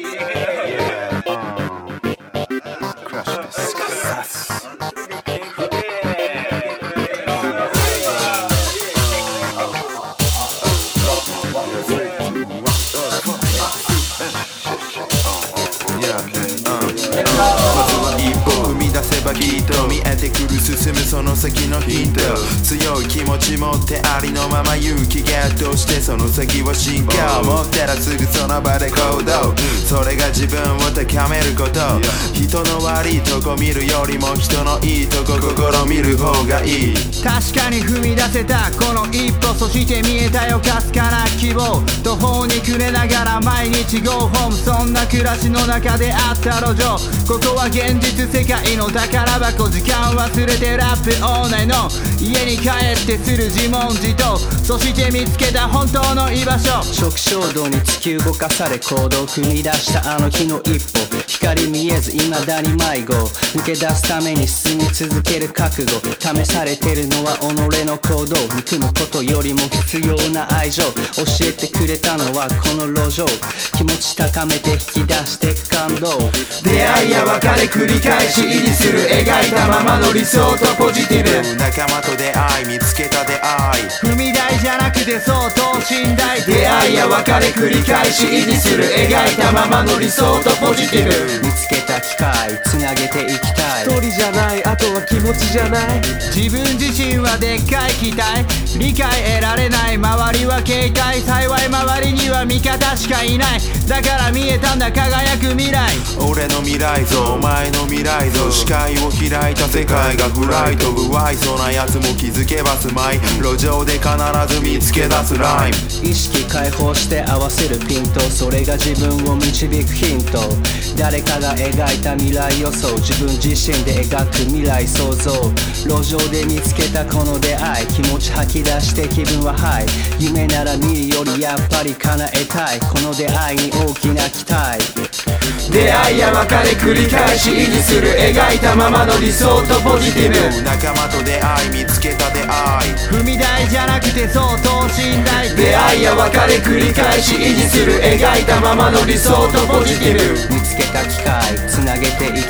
Yeah, と見えてくる進むその先のヒント。強い気持ち持ってありのまま勇気ゲットしてその先は進化持ったらすぐその場で行動。自分を高めること。人の悪いとこ見るよりも人のいいとこ心見る方がいい。確かに踏み出せたこの一歩そして見えたよかすかな希望。途方に暮れながら毎日 Go home そんな暮らしの中であった路上。ここは現実世界の宝箱時間忘れてラップオーナイの。家に帰ってする自問自答。そして見つけた本当の居場所。初期衝動に突き動かされ行動を踏み出したあの日の一歩光見えず未だに迷子抜け出すために進み続ける覚悟。試されてるのは己の行動憎むことよりも必要な愛情。教えてくれたのはこの路上。気持ち高めて引き出して感動。出会いや別れ繰り返し維持する描いたままの理想とポジティブ。仲間と出会い見つけた出会い。踏み台じゃなくて相当信頼。出会いや別れ繰り返し維持する描いたままの理想とポジティブ。見つけた機会つなげていきたい持ちじゃない。自分自身はでっかい期待。理解得られない。周りは警戒幸い周りには味方しかいない。だから見えたんだ。輝く未来。俺の未来像お前の未来像。視界を開いた世界がフライト不愛想なやつも気づけば住まい。路上で必ず見つけ出すライム意識解放して合わせるピント。それが自分を導くヒント。誰かが描いた未来予想。自分自身で描く未来創造路上で見つけたこの出会い気持ち吐き出して気分はハイ。夢なら見るよりやっぱり叶えたいこの出会いに大きな期待。出会いや別れ繰り返し維持する描いたままの理想とポジティブ。仲間と出会い見つけた出会い。踏み台じゃなくて相当信頼。出会いや別れ繰り返し維持する描いたままの理想とポジティブ。見つけた機会つなげてい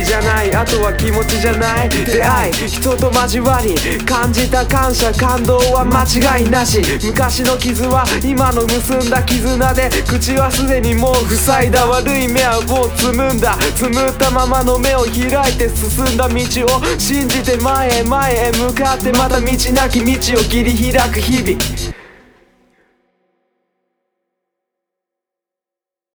じゃない。あとは気持ちじゃない。出会い人と交わり。感じた感謝感動は間違いなし。昔の傷は今の結んだ絆で。口はすでにもう塞いだ悪い目はもうつむんだ。つむったままの目を開いて進んだ道を信じて前へ前へ向かってまた道なき道を切り開く日々。